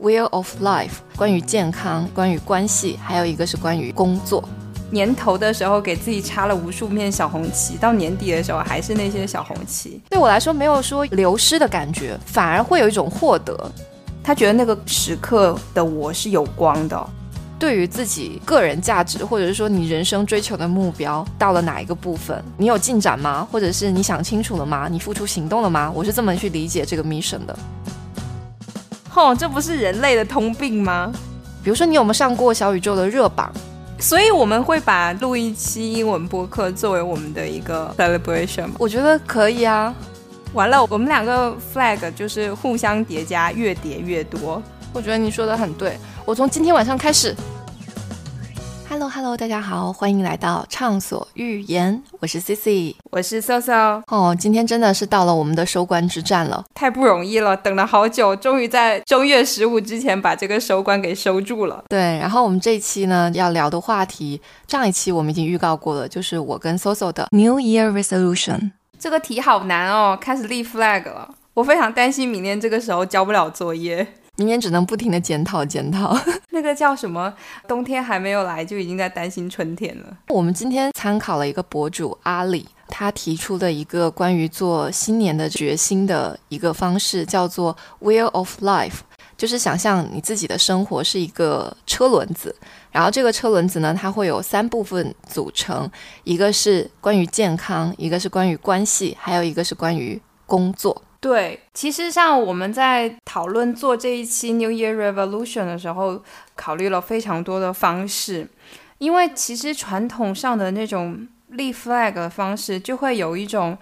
Wheel of Life，关于健康，关于关系，还有一个是关于工作。年头的时候给自己插了无数面小红旗，到年底的时候还是那些小红旗。对我来说，没有说流失的感觉，反而会有一种获得。他觉得那个时刻的我是有光的。对于自己个人价值，或者是说你人生追求的目标到了哪一个部分，你有进展吗？或者是你想清楚了吗？你付出行动了吗？我是这么去理解这个 mission 的。吼，这不是人类的通病吗？比如说，你有没有上过小宇宙的热榜？所以我们会把录一期英文播客作为我们的一个 celebration 吗？我觉得可以啊。完了，我们两个 flag 就是互相叠加，越叠越多。我觉得你说的很对，我从今天晚上开始。Hello Hello，大家好，欢迎来到畅所欲言，我是 Cici，我是 Soso。哦，今天真的是到了我们的收官之战了，太不容易了，等了好久，终于在正月十五之前把这个收官给收住了。对，然后我们这一期呢要聊的话题，上一期我们已经预告过了，就是我跟 Soso 的 New Year Resolution。这个题好难哦，开始立 flag 了，我非常担心明年这个时候交不了作业。明年只能不停的检讨检讨，那个叫什么？冬天还没有来，就已经在担心春天了。我们今天参考了一个博主阿里，他提出的一个关于做新年的决心的一个方式，叫做 Wheel of Life，就是想象你自己的生活是一个车轮子，然后这个车轮子呢，它会有三部分组成，一个是关于健康，一个是关于关系，还有一个是关于工作。对，其实像我们在讨论做这一期 New Year Revolution 的时候，考虑了非常多的方式，因为其实传统上的那种立 flag 的方式，就会有一种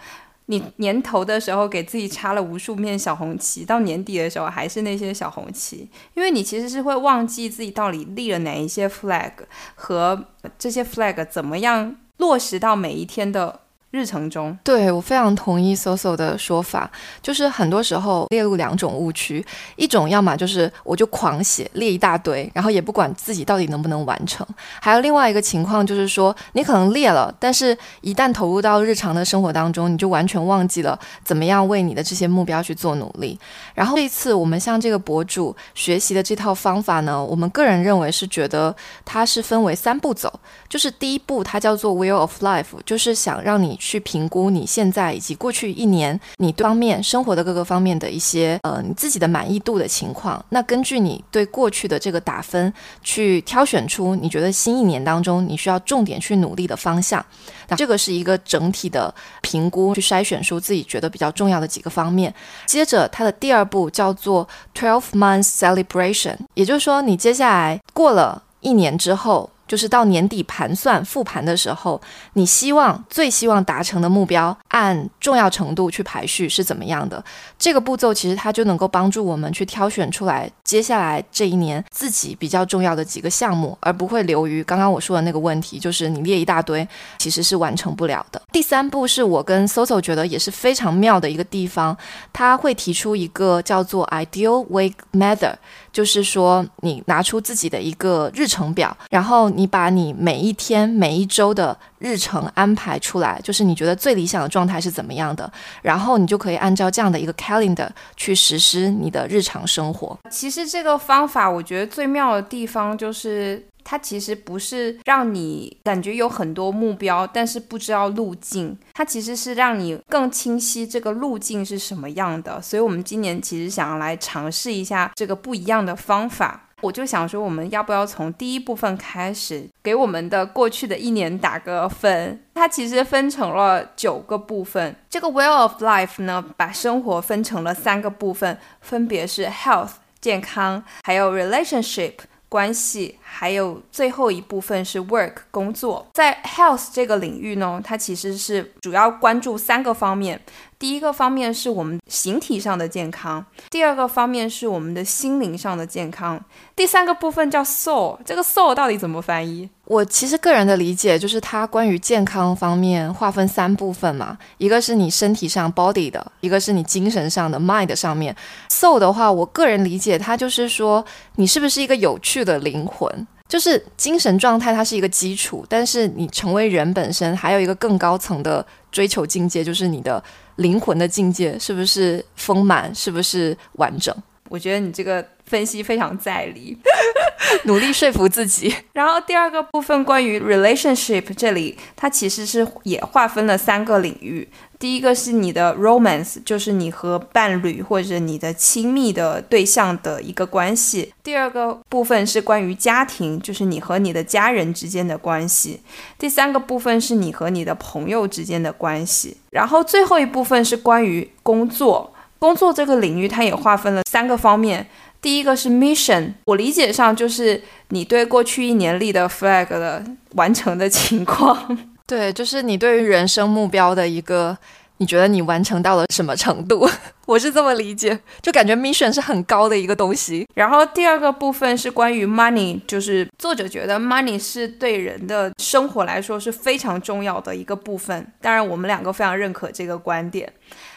你年头的时候给自己插了无数面小红旗，到年底的时候还是那些小红旗，因为你其实是会忘记自己到底立了哪一些 flag 和这些 flag 怎么样落实到每一天的。日程中，对我非常同意 Soso 的说法，就是很多时候列入两种误区，一种要么就是我就狂写列一大堆，然后也不管自己到底能不能完成；还有另外一个情况就是说，你可能列了，但是一旦投入到日常的生活当中，你就完全忘记了怎么样为你的这些目标去做努力。然后这一次我们向这个博主学习的这套方法呢，我们个人认为是觉得它是分为三步走，就是第一步它叫做 Wheel of Life，就是想让你。去评估你现在以及过去一年你方面生活的各个方面的一些呃你自己的满意度的情况。那根据你对过去的这个打分，去挑选出你觉得新一年当中你需要重点去努力的方向。那这个是一个整体的评估，去筛选出自己觉得比较重要的几个方面。接着它的第二步叫做 Twelve Month Celebration，也就是说你接下来过了一年之后。就是到年底盘算复盘的时候，你希望最希望达成的目标，按重要程度去排序是怎么样的？这个步骤其实它就能够帮助我们去挑选出来接下来这一年自己比较重要的几个项目，而不会流于刚刚我说的那个问题，就是你列一大堆，其实是完成不了的。第三步是我跟 Soso 觉得也是非常妙的一个地方，他会提出一个叫做 Ideal Week Method，就是说你拿出自己的一个日程表，然后。你把你每一天、每一周的日程安排出来，就是你觉得最理想的状态是怎么样的，然后你就可以按照这样的一个 calendar 去实施你的日常生活。其实这个方法，我觉得最妙的地方就是，它其实不是让你感觉有很多目标，但是不知道路径，它其实是让你更清晰这个路径是什么样的。所以，我们今年其实想要来尝试一下这个不一样的方法。我就想说，我们要不要从第一部分开始，给我们的过去的一年打个分？它其实分成了九个部分。这个 Well of Life 呢，把生活分成了三个部分，分别是 Health 健康，还有 Relationship 关系，还有最后一部分是 Work 工作。在 Health 这个领域呢，它其实是主要关注三个方面。第一个方面是我们形体上的健康，第二个方面是我们的心灵上的健康，第三个部分叫 soul。这个 soul 到底怎么翻译？我其实个人的理解就是它关于健康方面划分三部分嘛，一个是你身体上 body 的，一个是你精神上的 mind 上面。soul 的话，我个人理解它就是说你是不是一个有趣的灵魂。就是精神状态，它是一个基础，但是你成为人本身，还有一个更高层的追求境界，就是你的灵魂的境界，是不是丰满，是不是完整？我觉得你这个分析非常在理，努力说服自己。然后第二个部分关于 relationship，这里它其实是也划分了三个领域。第一个是你的 romance，就是你和伴侣或者你的亲密的对象的一个关系。第二个部分是关于家庭，就是你和你的家人之间的关系。第三个部分是你和你的朋友之间的关系。然后最后一部分是关于工作，工作这个领域它也划分了三个方面。第一个是 mission，我理解上就是你对过去一年立的 flag 的完成的情况。对，就是你对于人生目标的一个，你觉得你完成到了什么程度？我是这么理解，就感觉 mission 是很高的一个东西。然后第二个部分是关于 money，就是作者觉得 money 是对人的生活来说是非常重要的一个部分。当然，我们两个非常认可这个观点。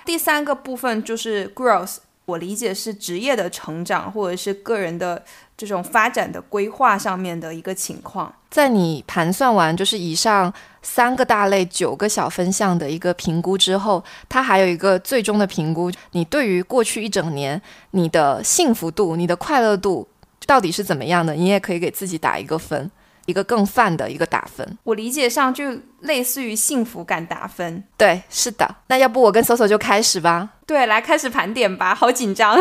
第三个部分就是 growth，我理解是职业的成长或者是个人的。这种发展的规划上面的一个情况，在你盘算完就是以上三个大类九个小分项的一个评估之后，它还有一个最终的评估，你对于过去一整年你的幸福度、你的快乐度到底是怎么样的，你也可以给自己打一个分，一个更泛的一个打分。我理解上就类似于幸福感打分。对，是的。那要不我跟搜搜就开始吧？对，来开始盘点吧，好紧张。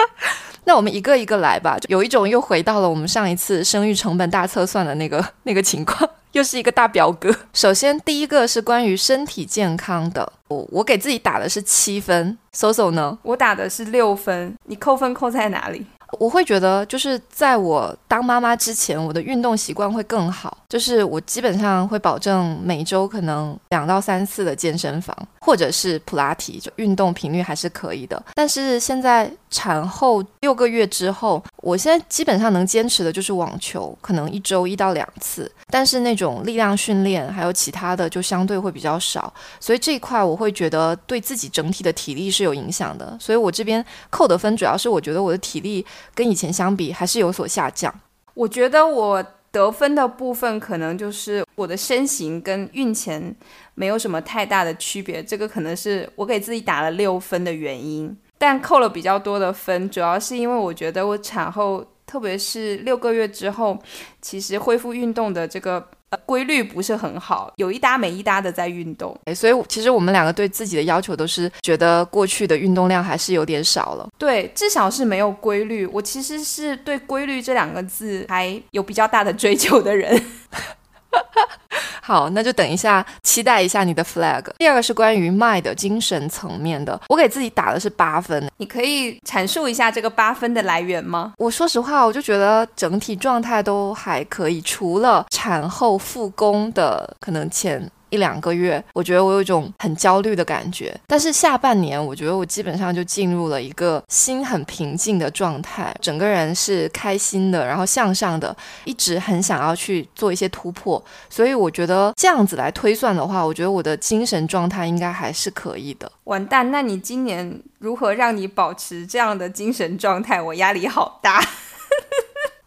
那我们一个一个来吧，有一种又回到了我们上一次生育成本大测算的那个 那个情况，又是一个大表格。首先第一个是关于身体健康的，我我给自己打的是七分，Soso 呢？我打的是六分，你扣分扣在哪里？我会觉得，就是在我当妈妈之前，我的运动习惯会更好。就是我基本上会保证每周可能两到三次的健身房，或者是普拉提，就运动频率还是可以的。但是现在产后六个月之后，我现在基本上能坚持的就是网球，可能一周一到两次。但是那种力量训练还有其他的就相对会比较少，所以这一块我会觉得对自己整体的体力是有影响的。所以我这边扣的分主要是我觉得我的体力。跟以前相比还是有所下降。我觉得我得分的部分可能就是我的身形跟孕前没有什么太大的区别，这个可能是我给自己打了六分的原因。但扣了比较多的分，主要是因为我觉得我产后，特别是六个月之后，其实恢复运动的这个。规律不是很好，有一搭没一搭的在运动，所以其实我们两个对自己的要求都是觉得过去的运动量还是有点少了。对，至少是没有规律。我其实是对规律这两个字还有比较大的追求的人。好，那就等一下，期待一下你的 flag。第二个是关于麦的精神层面的，我给自己打的是八分。你可以阐述一下这个八分的来源吗？我说实话，我就觉得整体状态都还可以，除了产后复工的可能前。一两个月，我觉得我有一种很焦虑的感觉。但是下半年，我觉得我基本上就进入了一个心很平静的状态，整个人是开心的，然后向上的，一直很想要去做一些突破。所以我觉得这样子来推算的话，我觉得我的精神状态应该还是可以的。完蛋，那你今年如何让你保持这样的精神状态？我压力好大。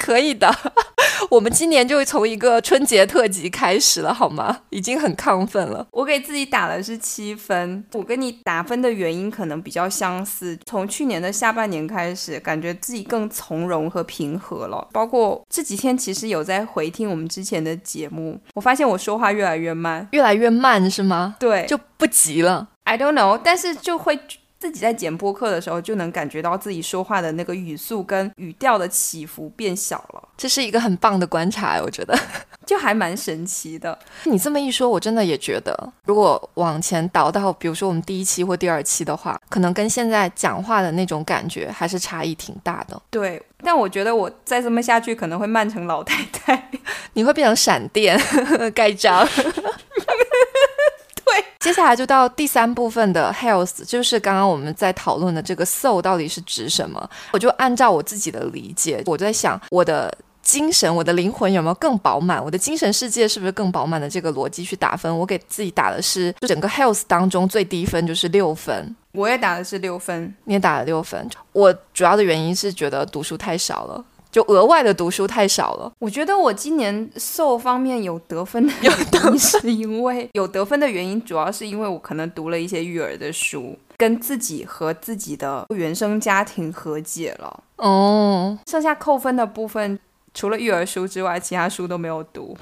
可以的，我们今年就从一个春节特辑开始了，好吗？已经很亢奋了。我给自己打的是七分，我跟你打分的原因可能比较相似。从去年的下半年开始，感觉自己更从容和平和了。包括这几天，其实有在回听我们之前的节目，我发现我说话越来越慢，越来越慢是吗？对，就不急了。I don't know，但是就会。自己在剪播客的时候，就能感觉到自己说话的那个语速跟语调的起伏变小了，这是一个很棒的观察，我觉得 就还蛮神奇的。你这么一说，我真的也觉得，如果往前倒到，比如说我们第一期或第二期的话，可能跟现在讲话的那种感觉还是差异挺大的。对，但我觉得我再这么下去，可能会慢成老太太，你会变成闪电 盖章。接下来就到第三部分的 health，就是刚刚我们在讨论的这个 soul 到底是指什么？我就按照我自己的理解，我在想我的精神、我的灵魂有没有更饱满，我的精神世界是不是更饱满的这个逻辑去打分。我给自己打的是就整个 health 当中最低分就是六分，我也打的是六分，你也打了六分。我主要的原因是觉得读书太少了。就额外的读书太少了。我觉得我今年瘦方面有得分的原因，是因为有得分的原因，主要是因为我可能读了一些育儿的书。跟自己和自己的原生家庭和解了。哦，剩下扣分的部分，除了育儿书之外，其他书都没有读。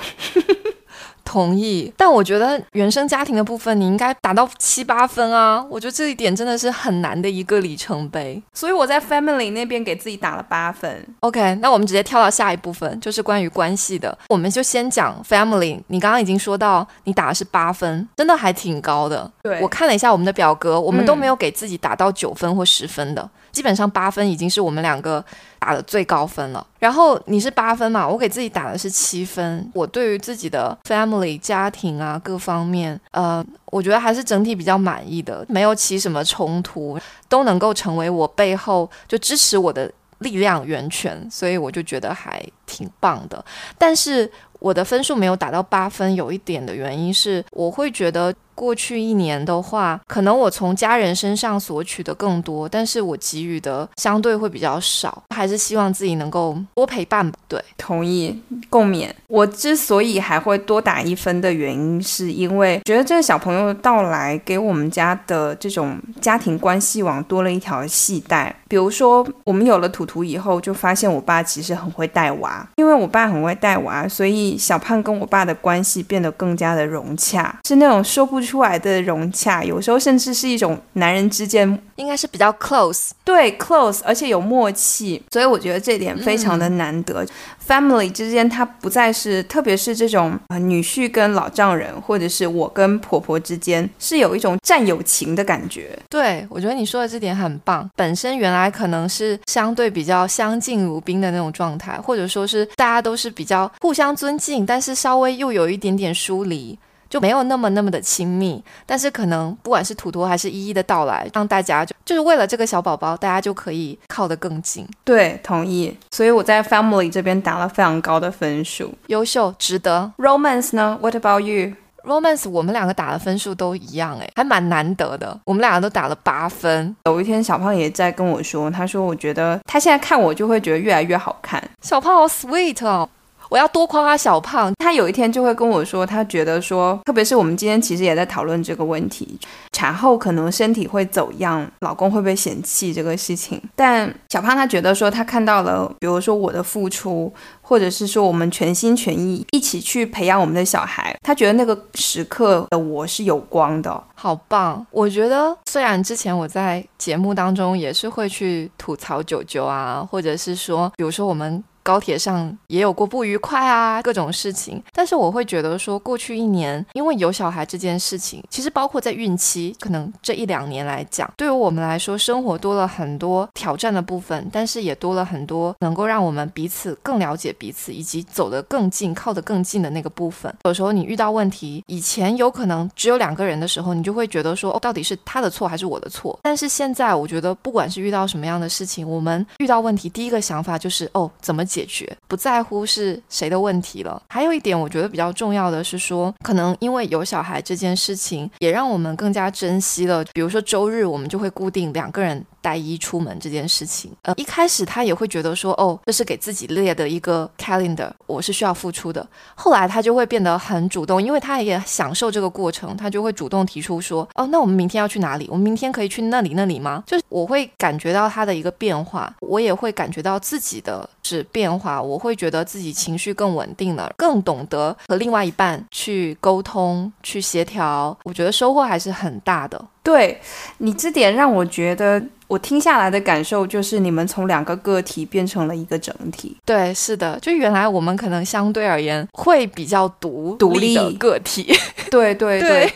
同意，但我觉得原生家庭的部分你应该达到七八分啊！我觉得这一点真的是很难的一个里程碑。所以我在 family 那边给自己打了八分。OK，那我们直接跳到下一部分，就是关于关系的。我们就先讲 family。你刚刚已经说到你打的是八分，真的还挺高的。对我看了一下我们的表格，我们都嗯没有给自己打到九分或十分的，基本上八分已经是我们两个打的最高分了。然后你是八分嘛，我给自己打的是七分。我对于自己的 family 家庭啊各方面，呃，我觉得还是整体比较满意的，没有起什么冲突，都能够成为我背后就支持我的力量源泉，所以我就觉得还挺棒的。但是我的分数没有打到八分，有一点的原因是，我会觉得过去一年的话，可能我从家人身上索取的更多，但是我给予的相对会比较少，还是希望自己能够多陪伴。对，同意共勉。我之所以还会多打一分的原因，是因为觉得这个小朋友的到来给我们家的这种家庭关系网多了一条系带。比如说，我们有了图图以后，就发现我爸其实很会带娃，因为我爸很会带娃，所以小胖跟我爸的关系变得更加的融洽，是那种说不出来的融洽，有时候甚至是一种男人之间应该是比较 close。对 close，而且有默契，所以我觉得这点非常的难得。Family 之间，它不再是，特别是这种呃女婿跟老丈人，或者是我跟婆婆之间，是有一种战友情的感觉。对，我觉得你说的这点很棒。本身原来可能是相对比较相敬如宾的那种状态，或者说是大家都是比较互相尊敬，但是稍微又有一点点疏离。就没有那么那么的亲密，但是可能不管是图图还是依依的到来，让大家就就是为了这个小宝宝，大家就可以靠得更近。对，同意。所以我在 Family 这边打了非常高的分数。优秀，值得。Romance 呢？What about you？Romance 我们两个打的分数都一样，诶，还蛮难得的。我们两个都打了八分。有一天小胖也在跟我说，他说我觉得他现在看我就会觉得越来越好看。小胖好 sweet 哦，我要多夸夸小胖。他有一天就会跟我说，他觉得说，特别是我们今天其实也在讨论这个问题，产后可能身体会走样，老公会不会嫌弃这个事情？但小胖他觉得说，他看到了，比如说我的付出，或者是说我们全心全意一起去培养我们的小孩，他觉得那个时刻的我是有光的。好棒！我觉得虽然之前我在节目当中也是会去吐槽九九啊，或者是说，比如说我们高铁上也有过不愉快啊，各种事情，但是我会觉得说，过去一年因为有小孩这件事情，其实包括在孕期，可能这一两年来讲，对于我们来说，生活多了很多挑战的部分，但是也多了很多能够让我们彼此更了解彼此，以及走得更近、靠得更近的那个部分。有时候你遇到问题，以前有可能只有两个人的时候，你就会觉得说，哦，到底是他的错还是我的错？但是现在，我觉得不管是遇到什么样的事情，我们遇到问题，第一个想法就是，哦，怎么解解决？不在乎是谁的问题了。还有一点，我觉得比较重要的是说，可能因为有小孩这件事情，也让我们更加珍惜了。比如说周日，我们就会固定两个人带一出门这件事情。呃，一开始他也会觉得说，哦，这是给自己列的一个 calendar，我是需要付出的。后来他就会变得很主动，因为他也享受这个过程，他就会主动提出说，哦，那我们明天要去哪里？我们明天可以去那里那里吗？就是我会感觉到他的一个变化，我也会感觉到自己的是变化，我会觉得自己情绪更稳定了，更懂得和另外一半去沟通、去协调。我觉得收获还是很大的。对你这点让我觉得，我听下来的感受就是，你们从两个个体变成了一个整体。对，是的，就原来我们可能相对而言会比较独独立的个体。对对 对对，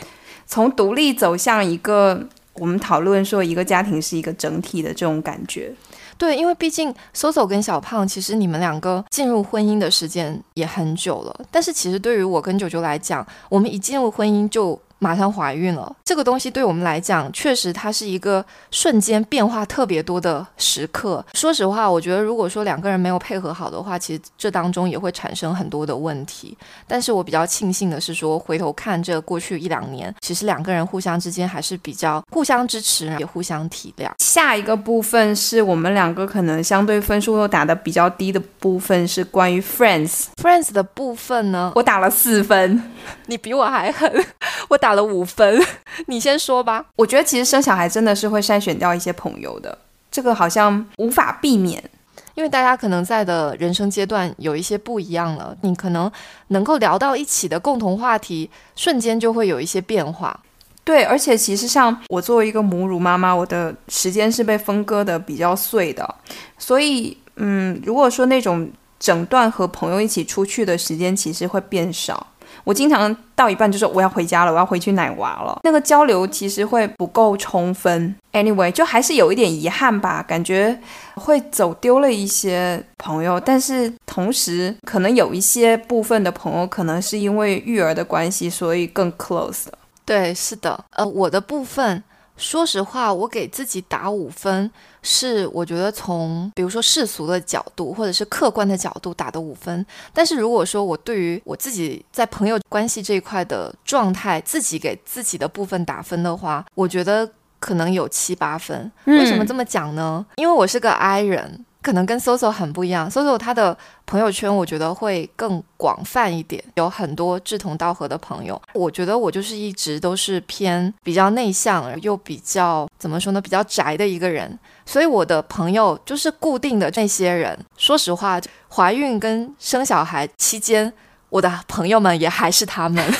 从独立走向一个，我们讨论说一个家庭是一个整体的这种感觉。对，因为毕竟 Soso 跟小胖，其实你们两个进入婚姻的时间也很久了，但是其实对于我跟九九来讲，我们一进入婚姻就。马上怀孕了，这个东西对我们来讲，确实它是一个瞬间变化特别多的时刻。说实话，我觉得如果说两个人没有配合好的话，其实这当中也会产生很多的问题。但是我比较庆幸的是说，回头看这过去一两年，其实两个人互相之间还是比较互相支持，也互相体谅。下一个部分是我们两个可能相对分数又打的比较低的部分，是关于 Friends。Friends 的部分呢，我打了四分，你比我还狠，我打打了五分。你先说吧。我觉得其实生小孩真的是会筛选掉一些朋友的，这个好像无法避免。因为大家可能在的人生阶段有一些不一样了，你可能能够聊到一起的共同话题，瞬间就会有一些变化。对，而且其实像我作为一个母乳妈妈，我的时间是被分割的比较碎的，所以嗯，如果说那种整段和朋友一起出去的时间，其实会变少。我经常到一半就说我要回家了，我要回去奶娃了。那个交流其实会不够充分。Anyway，就还是有一点遗憾吧，感觉会走丢了一些朋友。但是同时，可能有一些部分的朋友，可能是因为育儿的关系，所以更 close 的。对，是的。呃，我的部分。说实话，我给自己打五分，是我觉得从比如说世俗的角度，或者是客观的角度打的五分。但是如果说我对于我自己在朋友关系这一块的状态，自己给自己的部分打分的话，我觉得可能有七八分。为什么这么讲呢？因为我是个 I 人。可能跟 Soso 很不一样，Soso 他的朋友圈我觉得会更广泛一点，有很多志同道合的朋友。我觉得我就是一直都是偏比较内向，又比较怎么说呢，比较宅的一个人。所以我的朋友就是固定的那些人。说实话，怀孕跟生小孩期间，我的朋友们也还是他们。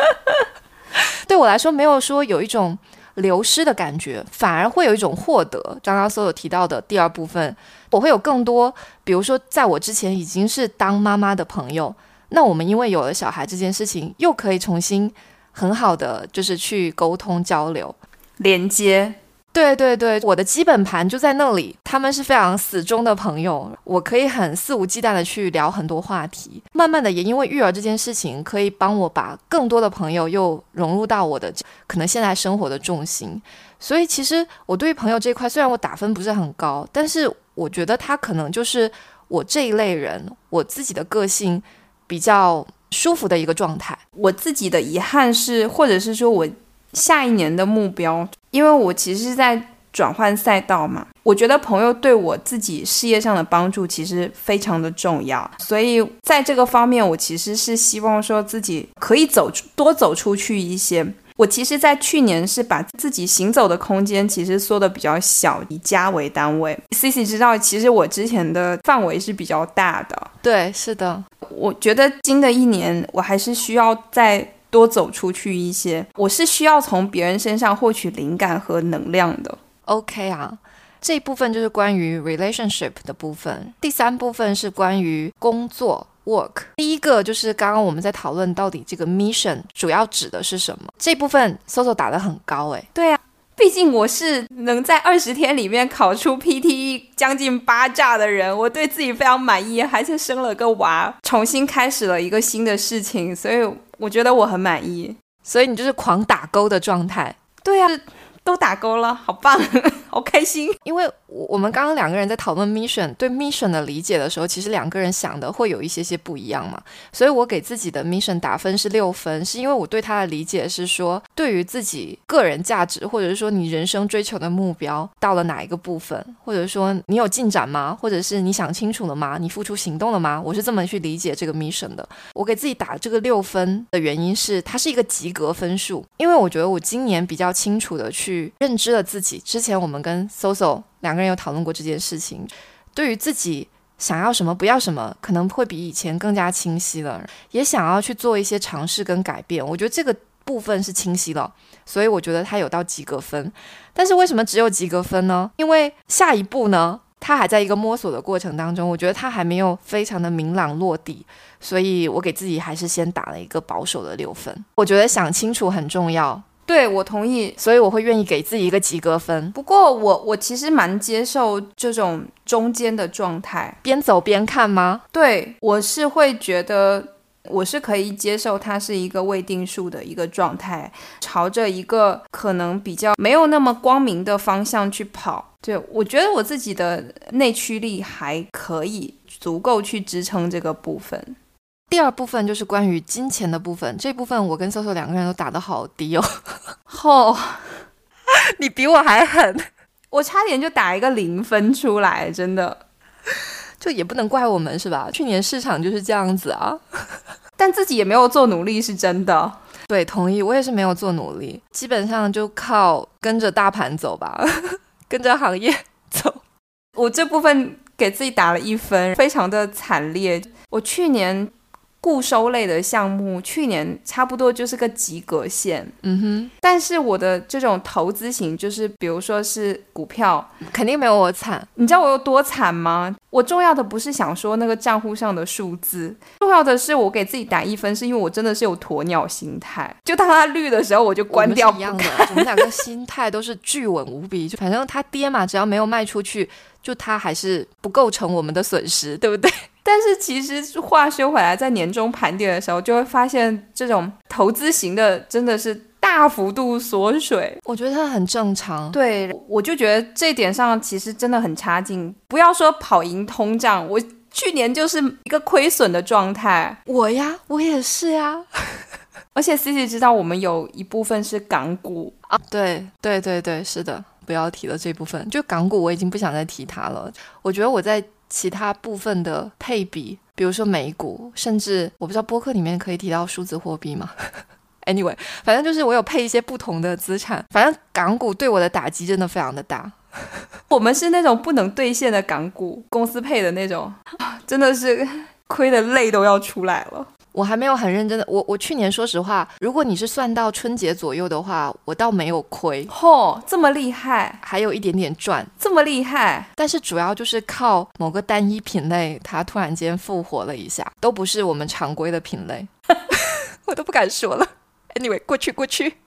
对我来说，没有说有一种。流失的感觉，反而会有一种获得。刚刚所有提到的第二部分，我会有更多，比如说，在我之前已经是当妈妈的朋友，那我们因为有了小孩这件事情，又可以重新很好的就是去沟通交流、连接。对对对，我的基本盘就在那里。他们是非常死忠的朋友，我可以很肆无忌惮的去聊很多话题。慢慢的，也因为育儿这件事情，可以帮我把更多的朋友又融入到我的可能现在生活的重心。所以，其实我对于朋友这块，虽然我打分不是很高，但是我觉得他可能就是我这一类人，我自己的个性比较舒服的一个状态。我自己的遗憾是，或者是说我。下一年的目标，因为我其实是在转换赛道嘛，我觉得朋友对我自己事业上的帮助其实非常的重要，所以在这个方面，我其实是希望说自己可以走出多走出去一些。我其实，在去年是把自己行走的空间其实缩的比较小，以家为单位。C C 知道，其实我之前的范围是比较大的。对，是的，我觉得新的一年，我还是需要在。多走出去一些，我是需要从别人身上获取灵感和能量的。OK 啊，这一部分就是关于 relationship 的部分。第三部分是关于工作 work。第一个就是刚刚我们在讨论到底这个 mission 主要指的是什么。这部分 Soso 打得很高诶。对啊。毕竟我是能在二十天里面考出 PTE 将近八炸的人，我对自己非常满意，还是生了个娃，重新开始了一个新的事情，所以我觉得我很满意。所以你就是狂打勾的状态。对呀。都打勾了，好棒，好开心。因为我我们刚刚两个人在讨论 mission 对 mission 的理解的时候，其实两个人想的会有一些些不一样嘛。所以我给自己的 mission 打分是六分，是因为我对他的理解是说，对于自己个人价值，或者是说你人生追求的目标到了哪一个部分，或者说你有进展吗？或者是你想清楚了吗？你付出行动了吗？我是这么去理解这个 mission 的。我给自己打这个六分的原因是，它是一个及格分数，因为我觉得我今年比较清楚的去。认知了自己。之前我们跟 Soso 两个人有讨论过这件事情，对于自己想要什么、不要什么，可能会比以前更加清晰了。也想要去做一些尝试跟改变，我觉得这个部分是清晰了，所以我觉得他有到及格分。但是为什么只有及格分呢？因为下一步呢，他还在一个摸索的过程当中，我觉得他还没有非常的明朗落地，所以我给自己还是先打了一个保守的六分。我觉得想清楚很重要。对，我同意，所以我会愿意给自己一个及格分。不过，我我其实蛮接受这种中间的状态，边走边看吗？对，我是会觉得我是可以接受它是一个未定数的一个状态，朝着一个可能比较没有那么光明的方向去跑。对我觉得我自己的内驱力还可以足够去支撑这个部分。第二部分就是关于金钱的部分，这部分我跟搜搜两个人都打得好低哦。吼，你比我还狠，我差点就打一个零分出来，真的，就也不能怪我们是吧？去年市场就是这样子啊，但自己也没有做努力，是真的。对，同意，我也是没有做努力，基本上就靠跟着大盘走吧，跟着行业走。我这部分给自己打了一分，非常的惨烈。我去年。固收类的项目，去年差不多就是个及格线。嗯哼，但是我的这种投资型，就是比如说是股票，肯定没有我惨。你知道我有多惨吗？我重要的不是想说那个账户上的数字，重要的是我给自己打一分，是因为我真的是有鸵鸟心态。就当它绿的时候，我就关掉。一样的，我们两个心态都是巨稳无比。就反正它跌嘛，只要没有卖出去，就它还是不构成我们的损失，对不对？但是其实话说回来，在年终盘点的时候，就会发现这种投资型的真的是大幅度缩水。我觉得它很正常。对，我就觉得这点上其实真的很差劲。不要说跑赢通胀，我去年就是一个亏损的状态。我呀，我也是呀。而且 C C 知道我们有一部分是港股啊。对对对对，是的，不要提了这部分。就港股，我已经不想再提它了。我觉得我在。其他部分的配比，比如说美股，甚至我不知道播客里面可以提到数字货币吗？Anyway，反正就是我有配一些不同的资产，反正港股对我的打击真的非常的大。我们是那种不能兑现的港股公司配的那种，真的是亏的泪都要出来了。我还没有很认真的，我我去年说实话，如果你是算到春节左右的话，我倒没有亏。嚯，这么厉害，还有一点点赚，这么厉害。但是主要就是靠某个单一品类，它突然间复活了一下，都不是我们常规的品类，我都不敢说了。Anyway，过去过去。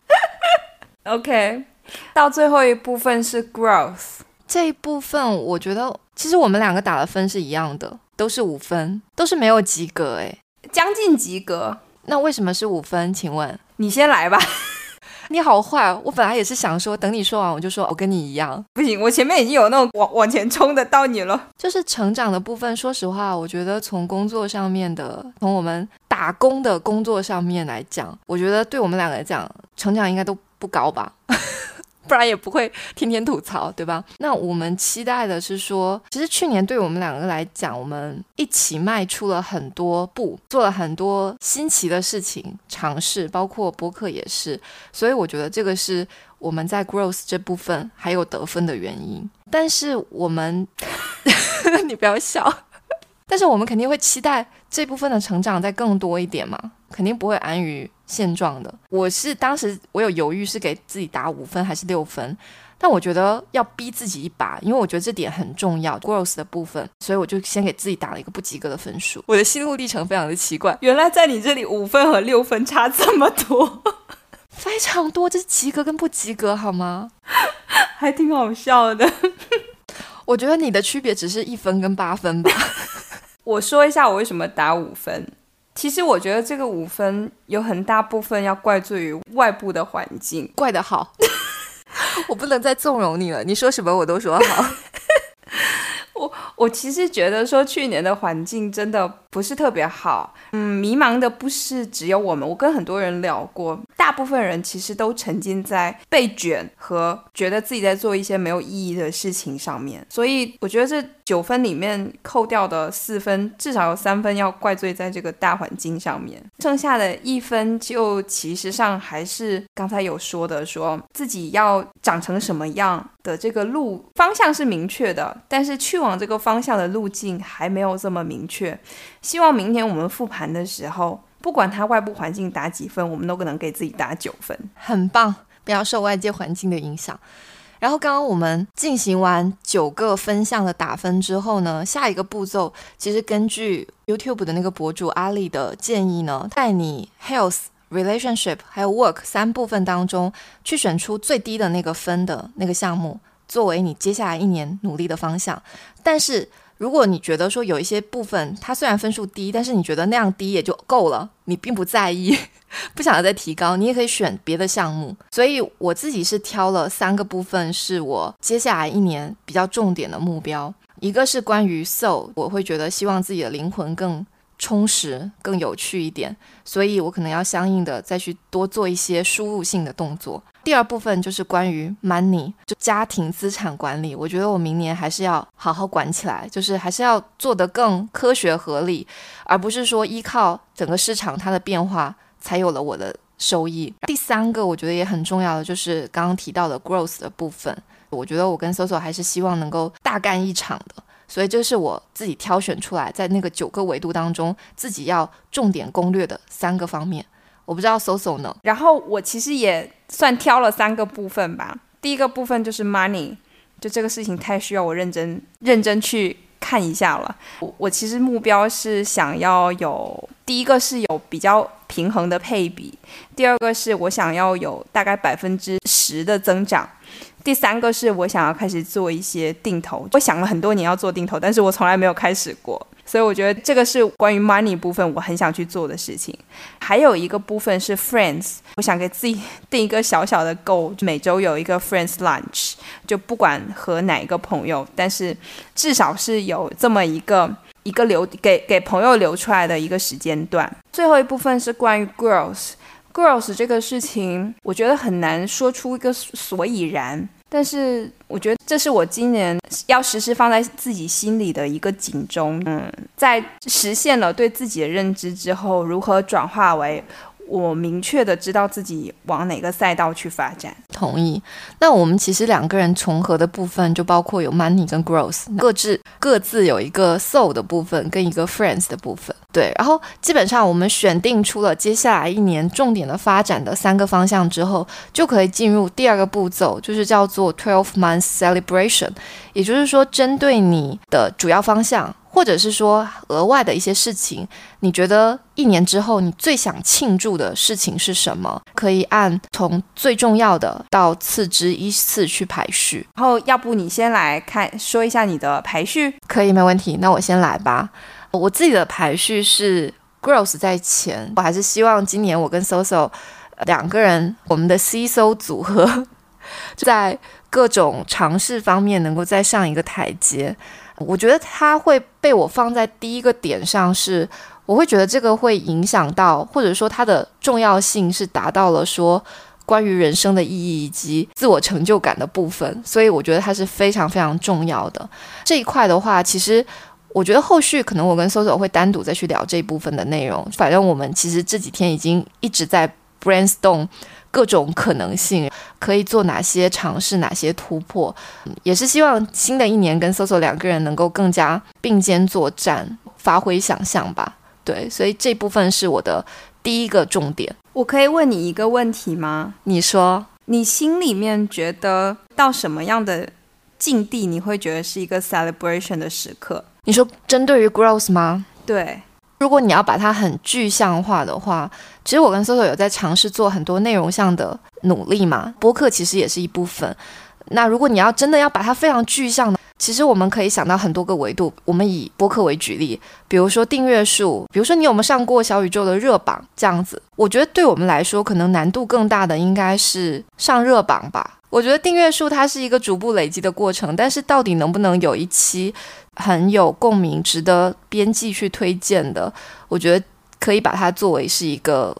OK，到最后一部分是 growth 这一部分，我觉得其实我们两个打的分是一样的，都是五分，都是没有及格诶。将近及格，那为什么是五分？请问你先来吧。你好坏，我本来也是想说，等你说完我就说，我跟你一样。不行，我前面已经有那种往往前冲的到你了。就是成长的部分，说实话，我觉得从工作上面的，从我们打工的工作上面来讲，我觉得对我们两个来讲，成长应该都不高吧。不然也不会天天吐槽，对吧？那我们期待的是说，其实去年对我们两个来讲，我们一起迈出了很多步，做了很多新奇的事情尝试，包括播客也是。所以我觉得这个是我们在 growth 这部分还有得分的原因。但是我们，你不要笑。但是我们肯定会期待这部分的成长再更多一点嘛，肯定不会安于现状的。我是当时我有犹豫是给自己打五分还是六分，但我觉得要逼自己一把，因为我觉得这点很重要，growth 的部分，所以我就先给自己打了一个不及格的分数。我的心路历程非常的奇怪，原来在你这里五分和六分差这么多，非常多，这是及格跟不及格好吗？还挺好笑的。我觉得你的区别只是一分跟八分吧。我说一下我为什么打五分。其实我觉得这个五分有很大部分要怪罪于外部的环境，怪得好。我不能再纵容你了，你说什么我都说好。我我其实觉得说去年的环境真的不是特别好，嗯，迷茫的不是只有我们，我跟很多人聊过，大部分人其实都沉浸在被卷和觉得自己在做一些没有意义的事情上面，所以我觉得这九分里面扣掉的四分，至少有三分要怪罪在这个大环境上面，剩下的一分就其实上还是刚才有说的，说自己要长成什么样的这个路方向是明确的，但是去往。这个方向的路径还没有这么明确，希望明天我们复盘的时候，不管它外部环境打几分，我们都可能给自己打九分，很棒，不要受外界环境的影响。然后刚刚我们进行完九个分项的打分之后呢，下一个步骤其实根据 YouTube 的那个博主阿里的建议呢，在你 Health、Relationship 还有 Work 三部分当中去选出最低的那个分的那个项目。作为你接下来一年努力的方向，但是如果你觉得说有一些部分它虽然分数低，但是你觉得那样低也就够了，你并不在意，不想要再提高，你也可以选别的项目。所以我自己是挑了三个部分，是我接下来一年比较重点的目标。一个是关于 soul，我会觉得希望自己的灵魂更充实、更有趣一点，所以我可能要相应的再去多做一些输入性的动作。第二部分就是关于 money，就家庭资产管理。我觉得我明年还是要好好管起来，就是还是要做得更科学合理，而不是说依靠整个市场它的变化才有了我的收益。第三个我觉得也很重要的就是刚刚提到的 growth 的部分，我觉得我跟 Soso 还是希望能够大干一场的，所以这是我自己挑选出来在那个九个维度当中自己要重点攻略的三个方面。我不知道 Soso 呢？然后我其实也算挑了三个部分吧。第一个部分就是 money，就这个事情太需要我认真认真去。看一下了，我我其实目标是想要有第一个是有比较平衡的配比，第二个是我想要有大概百分之十的增长，第三个是我想要开始做一些定投。我想了很多年要做定投，但是我从来没有开始过。所以我觉得这个是关于 money 部分，我很想去做的事情。还有一个部分是 friends，我想给自己定一个小小的 goal，每周有一个 friends lunch，就不管和哪一个朋友，但是至少是有这么一个一个留给给朋友留出来的一个时间段。最后一部分是关于 girls 这个事情，我觉得很难说出一个所以然。但是我觉得这是我今年要时时放在自己心里的一个警钟。嗯，在实现了对自己的认知之后，如何转化为？我明确的知道自己往哪个赛道去发展。同意。那我们其实两个人重合的部分就包括有 money 跟 growth，各自各自有一个 soul 的部分跟一个 friends 的部分。对。然后基本上我们选定出了接下来一年重点的发展的三个方向之后，就可以进入第二个步骤，就是叫做 twelve month celebration。也就是说，针对你的主要方向。或者是说额外的一些事情，你觉得一年之后你最想庆祝的事情是什么？可以按从最重要的到次之依次去排序。然后，要不你先来看说一下你的排序？可以，没问题。那我先来吧。我自己的排序是 growth 在前。我还是希望今年我跟 Soso 两个人，我们的 C So 组合，在各种尝试方面能够再上一个台阶。我觉得它会被我放在第一个点上，是我会觉得这个会影响到，或者说它的重要性是达到了说关于人生的意义以及自我成就感的部分，所以我觉得它是非常非常重要的这一块的话，其实我觉得后续可能我跟 Soso 会单独再去聊这一部分的内容，反正我们其实这几天已经一直在 brainstorm。各种可能性可以做哪些尝试，哪些突破，也是希望新的一年跟 Soso 两个人能够更加并肩作战，发挥想象吧。对，所以这部分是我的第一个重点。我可以问你一个问题吗？你说，你心里面觉得到什么样的境地，你会觉得是一个 celebration 的时刻？你说针对于 growth 吗？对。如果你要把它很具象化的话，其实我跟搜搜有在尝试做很多内容上的努力嘛。播客其实也是一部分。那如果你要真的要把它非常具象的，其实我们可以想到很多个维度。我们以播客为举例，比如说订阅数，比如说你有没有上过小宇宙的热榜这样子。我觉得对我们来说，可能难度更大的应该是上热榜吧。我觉得订阅数它是一个逐步累积的过程，但是到底能不能有一期很有共鸣、值得编辑去推荐的，我觉得可以把它作为是一个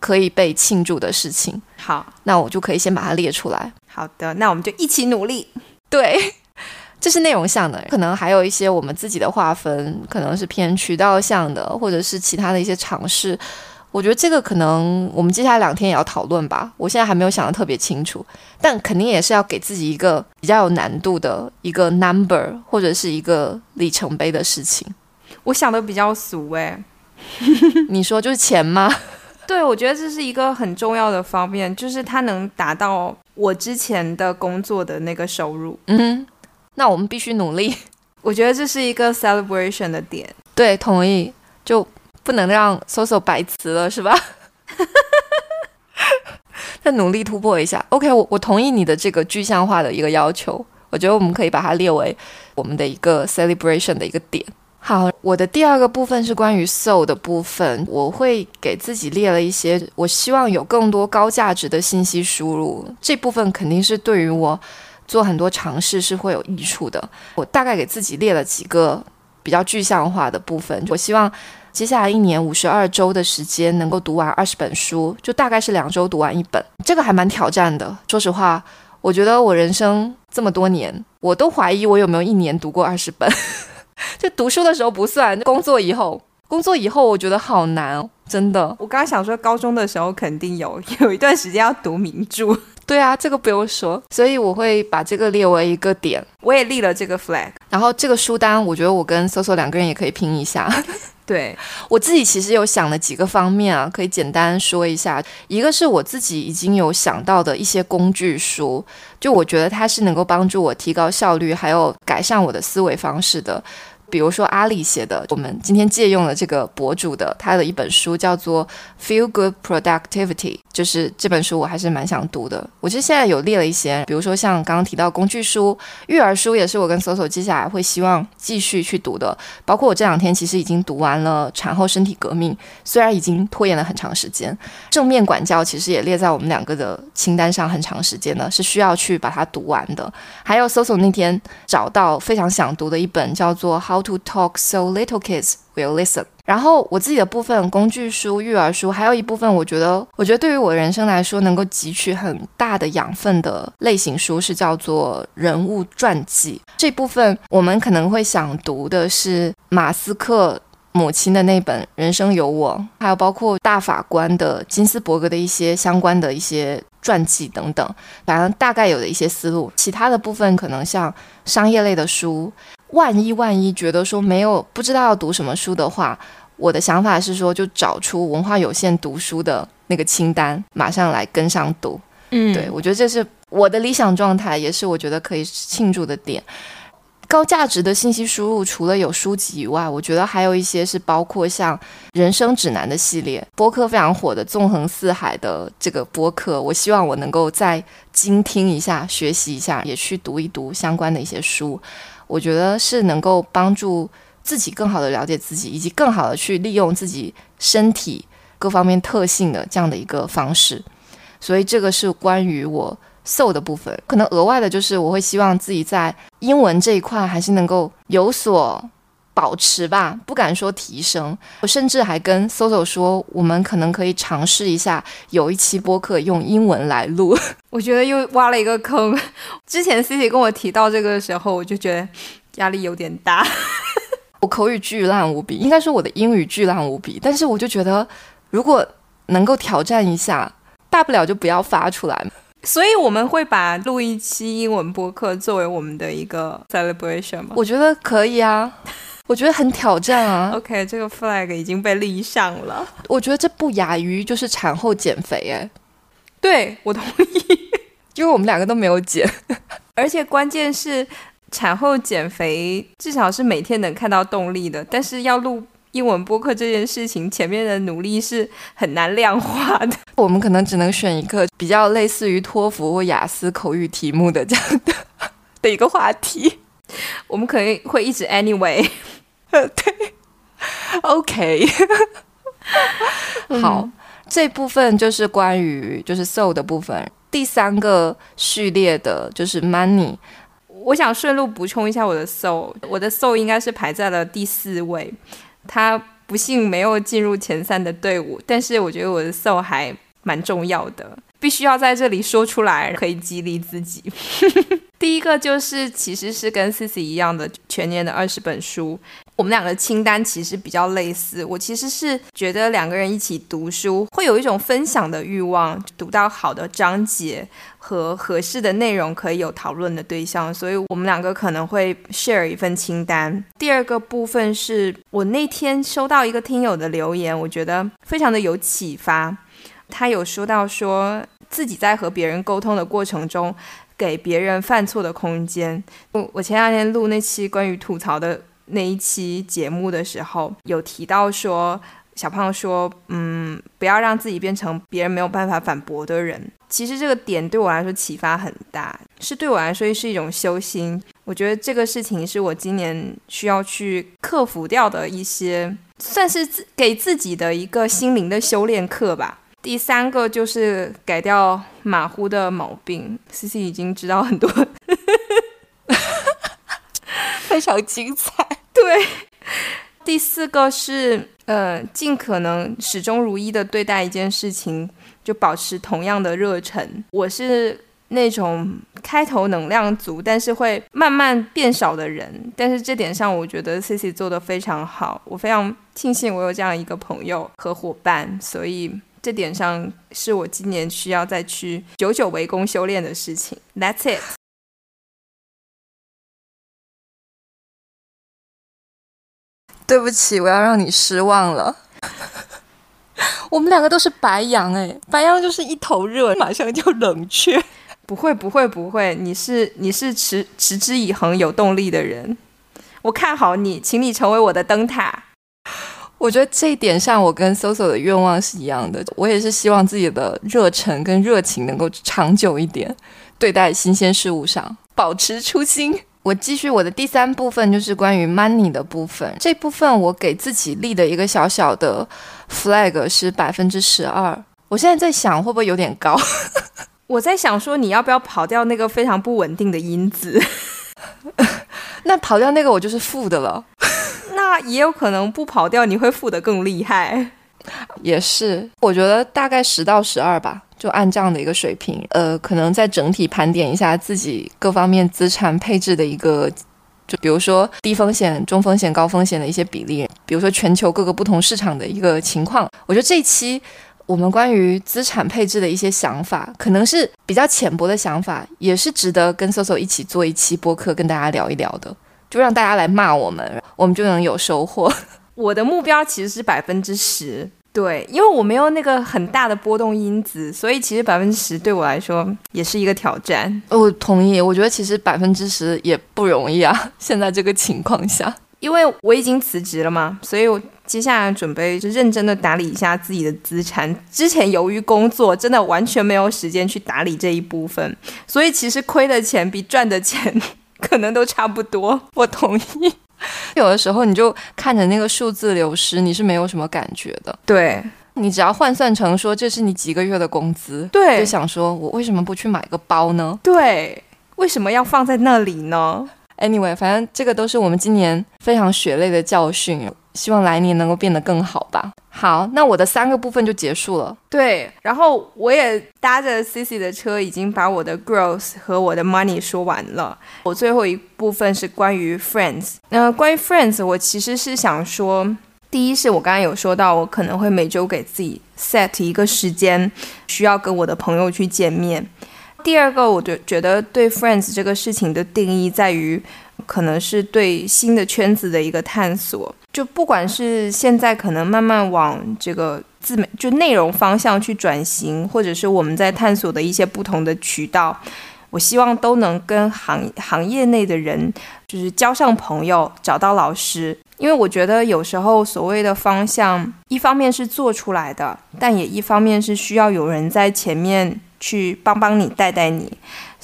可以被庆祝的事情。好，那我就可以先把它列出来。好的，那我们就一起努力。对，这是内容向的，可能还有一些我们自己的划分，可能是偏渠道向的，或者是其他的一些尝试。我觉得这个可能我们接下来两天也要讨论吧。我现在还没有想得特别清楚，但肯定也是要给自己一个比较有难度的一个 number 或者是一个里程碑的事情。我想的比较俗诶，你说就是钱吗？对，我觉得这是一个很重要的方面，就是它能达到我之前的工作的那个收入。嗯，那我们必须努力。我觉得这是一个 celebration 的点。对，同意。就。不能让 Soso 白辞了，是吧？再努力突破一下。OK，我我同意你的这个具象化的一个要求。我觉得我们可以把它列为我们的一个 celebration 的一个点。好，我的第二个部分是关于 soul 的部分，我会给自己列了一些，我希望有更多高价值的信息输入。这部分肯定是对于我做很多尝试是会有益处的。我大概给自己列了几个比较具象化的部分，我希望。接下来一年五十二周的时间，能够读完二十本书，就大概是两周读完一本，这个还蛮挑战的。说实话，我觉得我人生这么多年，我都怀疑我有没有一年读过二十本。就读书的时候不算，工作以后，工作以后我觉得好难。真的。我刚刚想说，高中的时候肯定有有一段时间要读名著。对啊，这个不用说，所以我会把这个列为一个点。我也立了这个 flag。然后这个书单，我觉得我跟 Soso 两个人也可以拼一下。对我自己其实有想了几个方面啊，可以简单说一下。一个是我自己已经有想到的一些工具书，就我觉得它是能够帮助我提高效率，还有改善我的思维方式的。比如说阿里写的，我们今天借用了这个博主的他的一本书，叫做《Feel Good Productivity》，就是这本书我还是蛮想读的。我其实现在有列了一些，比如说像刚刚提到工具书、育儿书，也是我跟搜搜接下来会希望继续去读的。包括我这两天其实已经读完了《产后身体革命》，虽然已经拖延了很长时间，正面管教其实也列在我们两个的清单上很长时间了，是需要去把它读完的。还有搜搜那天找到非常想读的一本，叫做《How》。To talk so little kids will listen。然后我自己的部分工具书、育儿书，还有一部分我觉得，我觉得对于我人生来说能够汲取很大的养分的类型书是叫做人物传记。这部分我们可能会想读的是马斯克母亲的那本《人生有我》，还有包括大法官的金斯伯格的一些相关的一些传记等等。反正大概有的一些思路，其他的部分可能像商业类的书。万一万一觉得说没有不知道要读什么书的话，我的想法是说就找出文化有限读书的那个清单，马上来跟上读。嗯，对我觉得这是我的理想状态，也是我觉得可以庆祝的点。高价值的信息输入，除了有书籍以外，我觉得还有一些是包括像人生指南的系列播客非常火的《纵横四海》的这个播客，我希望我能够再精听一下、学习一下，也去读一读相关的一些书。我觉得是能够帮助自己更好的了解自己，以及更好的去利用自己身体各方面特性的这样的一个方式。所以这个是关于我 so 的部分。可能额外的就是，我会希望自己在英文这一块还是能够有所保持吧，不敢说提升。我甚至还跟 Soso 说，我们可能可以尝试一下，有一期播客用英文来录。我觉得又挖了一个坑。之前 C C 跟我提到这个的时候，我就觉得压力有点大。我口语巨烂无比，应该说我的英语巨烂无比。但是我就觉得，如果能够挑战一下，大不了就不要发出来。所以我们会把录一期英文播客作为我们的一个 celebration 吗？我觉得可以啊，我觉得很挑战啊。OK，这个 flag 已经被立上了。我觉得这不亚于就是产后减肥哎。对我同意，因为我们两个都没有减，而且关键是产后减肥至少是每天能看到动力的，但是要录英文播客这件事情，前面的努力是很难量化的。我们可能只能选一个比较类似于托福或雅思口语题目的这样的的一个话题，我们可能会一直 anyway，对，OK，好。这部分就是关于就是 soul 的部分。第三个序列的就是 money。我想顺路补充一下我的 soul，我的 soul 应该是排在了第四位。他不幸没有进入前三的队伍，但是我觉得我的 soul 还蛮重要的，必须要在这里说出来，可以激励自己。第一个就是其实是跟 c i c 一样的全年的二十本书。我们两个清单其实比较类似，我其实是觉得两个人一起读书会有一种分享的欲望，读到好的章节和合适的内容可以有讨论的对象，所以我们两个可能会 share 一份清单。第二个部分是我那天收到一个听友的留言，我觉得非常的有启发。他有说到说自己在和别人沟通的过程中，给别人犯错的空间。我我前两天录那期关于吐槽的。那一期节目的时候，有提到说，小胖说，嗯，不要让自己变成别人没有办法反驳的人。其实这个点对我来说启发很大，是对我来说是一种修心。我觉得这个事情是我今年需要去克服掉的一些，算是自给自己的一个心灵的修炼课吧。第三个就是改掉马虎的毛病。C C 已经知道很多。非常精彩。对，第四个是呃，尽可能始终如一的对待一件事情，就保持同样的热忱。我是那种开头能量足，但是会慢慢变少的人。但是这点上，我觉得 C C 做的非常好，我非常庆幸我有这样一个朋友和伙伴，所以这点上是我今年需要再去久久围攻修炼的事情。That's it。对不起，我要让你失望了。我们两个都是白羊哎，白羊就是一头热，马上就冷却。不会不会不会，你是你是持持之以恒、有动力的人，我看好你，请你成为我的灯塔。我觉得这一点上，我跟 Soso 的愿望是一样的，我也是希望自己的热忱跟热情能够长久一点，对待新鲜事物上保持初心。我继续我的第三部分，就是关于 money 的部分。这部分我给自己立的一个小小的 flag 是百分之十二。我现在在想，会不会有点高？我在想说，你要不要跑掉那个非常不稳定的因子？那跑掉那个，我就是负的了。也有可能不跑掉，你会负的更厉害。也是，我觉得大概十到十二吧，就按这样的一个水平。呃，可能在整体盘点一下自己各方面资产配置的一个，就比如说低风险、中风险、高风险的一些比例，比如说全球各个不同市场的一个情况。我觉得这一期。我们关于资产配置的一些想法，可能是比较浅薄的想法，也是值得跟 Soso 一起做一期播客，跟大家聊一聊的，就让大家来骂我们，我们就能有收获。我的目标其实是百分之十，对，因为我没有那个很大的波动因子，所以其实百分之十对我来说也是一个挑战。我同意，我觉得其实百分之十也不容易啊，现在这个情况下。因为我已经辞职了嘛，所以我接下来准备就认真的打理一下自己的资产。之前由于工作，真的完全没有时间去打理这一部分，所以其实亏的钱比赚的钱可能都差不多。我同意，有的时候你就看着那个数字流失，你是没有什么感觉的。对，你只要换算成说这是你几个月的工资，对，就想说我为什么不去买个包呢？对，为什么要放在那里呢？Anyway，反正这个都是我们今年非常血泪的教训，希望来年能够变得更好吧。好，那我的三个部分就结束了。对，然后我也搭着 C C 的车，已经把我的 growth 和我的 money 说完了。我最后一部分是关于 friends。那关于 friends，我其实是想说，第一是我刚刚有说到，我可能会每周给自己 set 一个时间，需要跟我的朋友去见面。第二个，我就觉得对 friends 这个事情的定义在于，可能是对新的圈子的一个探索。就不管是现在可能慢慢往这个自媒就内容方向去转型，或者是我们在探索的一些不同的渠道，我希望都能跟行行业内的人就是交上朋友，找到老师。因为我觉得有时候所谓的方向，一方面是做出来的，但也一方面是需要有人在前面。去帮帮你，带带你，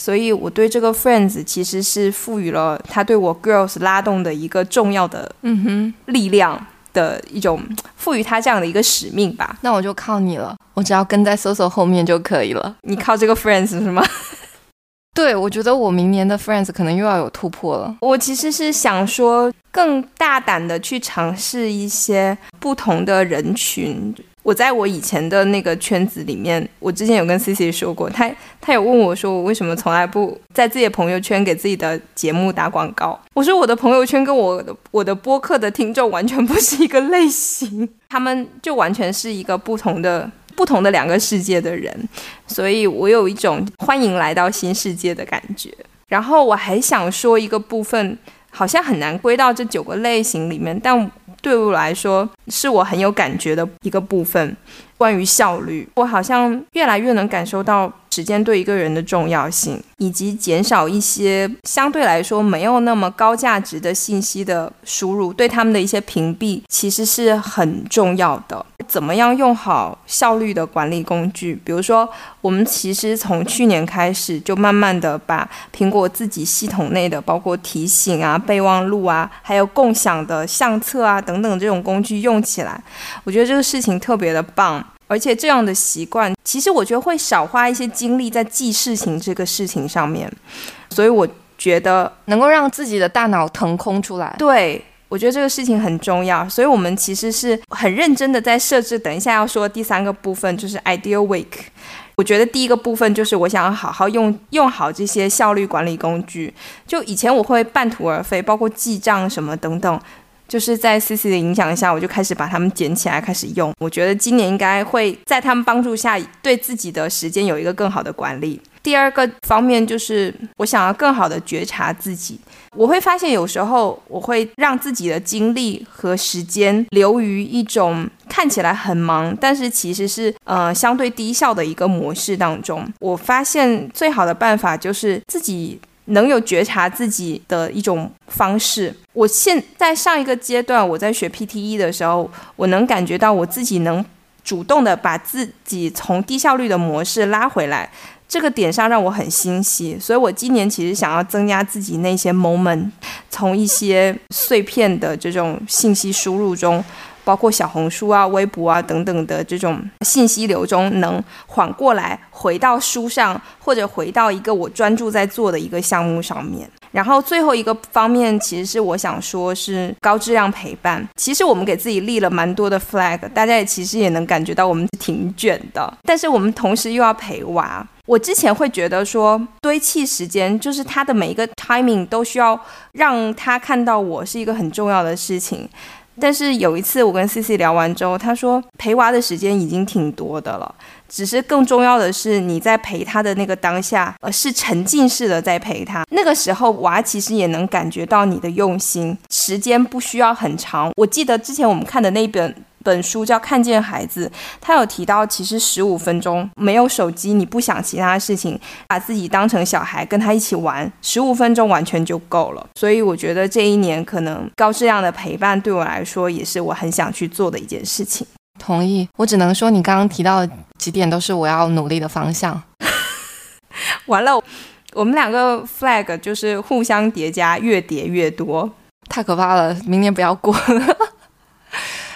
所以我对这个 friends 其实是赋予了他对我 girls 拉动的一个重要的嗯哼力量的一种赋予他这样的一个使命吧。那我就靠你了，我只要跟在 soso 后面就可以了。你靠这个 friends 是吗？对，我觉得我明年的 friends 可能又要有突破了。我其实是想说，更大胆的去尝试一些不同的人群。我在我以前的那个圈子里面，我之前有跟 C C 说过，他他有问我说，我为什么从来不在自己的朋友圈给自己的节目打广告？我说我的朋友圈跟我的我的播客的听众完全不是一个类型，他们就完全是一个不同的不同的两个世界的人，所以我有一种欢迎来到新世界的感觉。然后我还想说一个部分，好像很难归到这九个类型里面，但。对我来说，是我很有感觉的一个部分。关于效率，我好像越来越能感受到时间对一个人的重要性，以及减少一些相对来说没有那么高价值的信息的输入，对他们的一些屏蔽，其实是很重要的。怎么样用好效率的管理工具？比如说，我们其实从去年开始就慢慢的把苹果自己系统内的，包括提醒啊、备忘录啊，还有共享的相册啊等等这种工具用起来。我觉得这个事情特别的棒。而且这样的习惯，其实我觉得会少花一些精力在记事情这个事情上面，所以我觉得能够让自己的大脑腾空出来。对我觉得这个事情很重要，所以我们其实是很认真的在设置。等一下要说第三个部分就是 ideal week。我觉得第一个部分就是我想要好好用用好这些效率管理工具。就以前我会半途而废，包括记账什么等等。就是在 C C 的影响下，我就开始把它们捡起来开始用。我觉得今年应该会在他们帮助下，对自己的时间有一个更好的管理。第二个方面就是我想要更好的觉察自己。我会发现有时候我会让自己的精力和时间流于一种看起来很忙，但是其实是呃相对低效的一个模式当中。我发现最好的办法就是自己。能有觉察自己的一种方式。我现在上一个阶段，我在学 PTE 的时候，我能感觉到我自己能主动的把自己从低效率的模式拉回来，这个点上让我很欣喜。所以我今年其实想要增加自己那些 moment，从一些碎片的这种信息输入中。包括小红书啊、微博啊等等的这种信息流中，能缓过来，回到书上，或者回到一个我专注在做的一个项目上面。然后最后一个方面，其实是我想说，是高质量陪伴。其实我们给自己立了蛮多的 flag，大家也其实也能感觉到我们挺卷的。但是我们同时又要陪娃。我之前会觉得说，堆砌时间就是他的每一个 timing 都需要让他看到我是一个很重要的事情。但是有一次我跟 C C 聊完之后，他说陪娃的时间已经挺多的了，只是更重要的是你在陪他的那个当下，呃，是沉浸式的在陪他。那个时候娃其实也能感觉到你的用心，时间不需要很长。我记得之前我们看的那本。本书叫《看见孩子》，他有提到，其实十五分钟没有手机，你不想其他事情，把自己当成小孩，跟他一起玩，十五分钟完全就够了。所以我觉得这一年可能高质量的陪伴对我来说，也是我很想去做的一件事情。同意，我只能说你刚刚提到的几点都是我要努力的方向。完了，我们两个 flag 就是互相叠加，越叠越多，太可怕了，明年不要过了。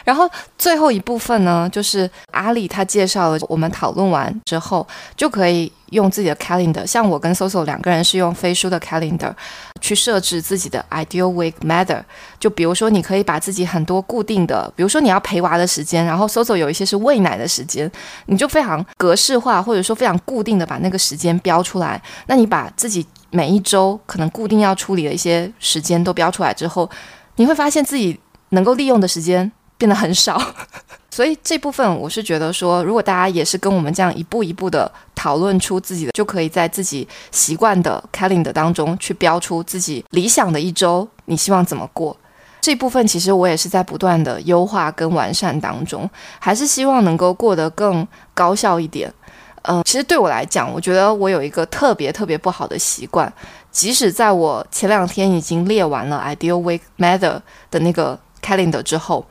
然后最后一部分呢，就是阿里他介绍了，我们讨论完之后就可以用自己的 calendar，像我跟 Soso 两个人是用飞书的 calendar 去设置自己的 ideal week matter。就比如说，你可以把自己很多固定的，比如说你要陪娃的时间，然后 Soso 有一些是喂奶的时间，你就非常格式化或者说非常固定的把那个时间标出来。那你把自己每一周可能固定要处理的一些时间都标出来之后，你会发现自己能够利用的时间。变得很少，所以这部分我是觉得说，如果大家也是跟我们这样一步一步的讨论出自己的，就可以在自己习惯的 calendar 当中去标出自己理想的一周，你希望怎么过？这部分其实我也是在不断的优化跟完善当中，还是希望能够过得更高效一点。嗯，其实对我来讲，我觉得我有一个特别特别不好的习惯，即使在我前两天已经列完了 ideal week matter 的那个 calendar 之后。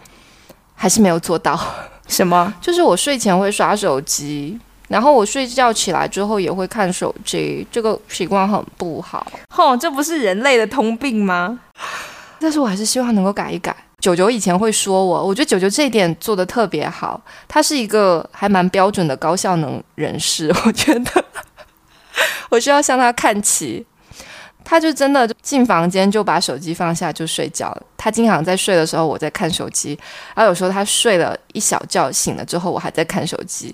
还是没有做到什么？就是我睡前会刷手机，然后我睡觉起来之后也会看手机，这个习惯很不好。吼，这不是人类的通病吗？但是我还是希望能够改一改。九九以前会说我，我觉得九九这一点做的特别好，他是一个还蛮标准的高效能人士，我觉得 我需要向他看齐。他就真的进房间就把手机放下就睡觉了。他经常在睡的时候我在看手机，然后有时候他睡了一小觉醒了之后我还在看手机，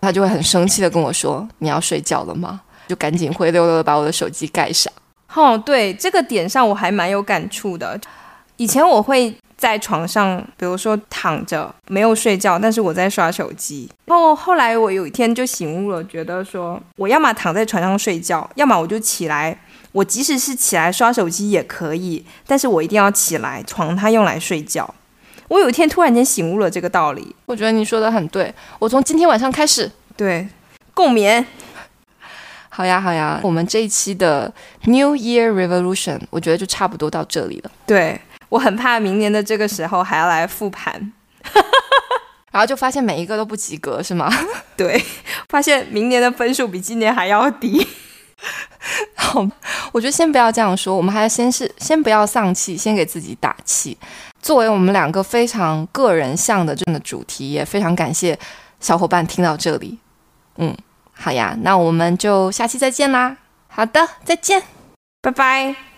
他就会很生气的跟我说：“你要睡觉了吗？”就赶紧灰溜溜的把我的手机盖上。哦，对这个点上我还蛮有感触的。以前我会在床上，比如说躺着没有睡觉，但是我在刷手机。然后后来我有一天就醒悟了，觉得说我要么躺在床上睡觉，要么我就起来。我即使是起来刷手机也可以，但是我一定要起来，床它用来睡觉。我有一天突然间醒悟了这个道理，我觉得你说的很对。我从今天晚上开始，对，共眠。好呀，好呀，我们这一期的 New Year Revolution，我觉得就差不多到这里了。对我很怕明年的这个时候还要来复盘，然后就发现每一个都不及格，是吗？对，发现明年的分数比今年还要低。好，我觉得先不要这样说，我们还是先是先不要丧气，先给自己打气。作为我们两个非常个人向的这样的主题，也非常感谢小伙伴听到这里。嗯，好呀，那我们就下期再见啦。好的，再见，拜拜。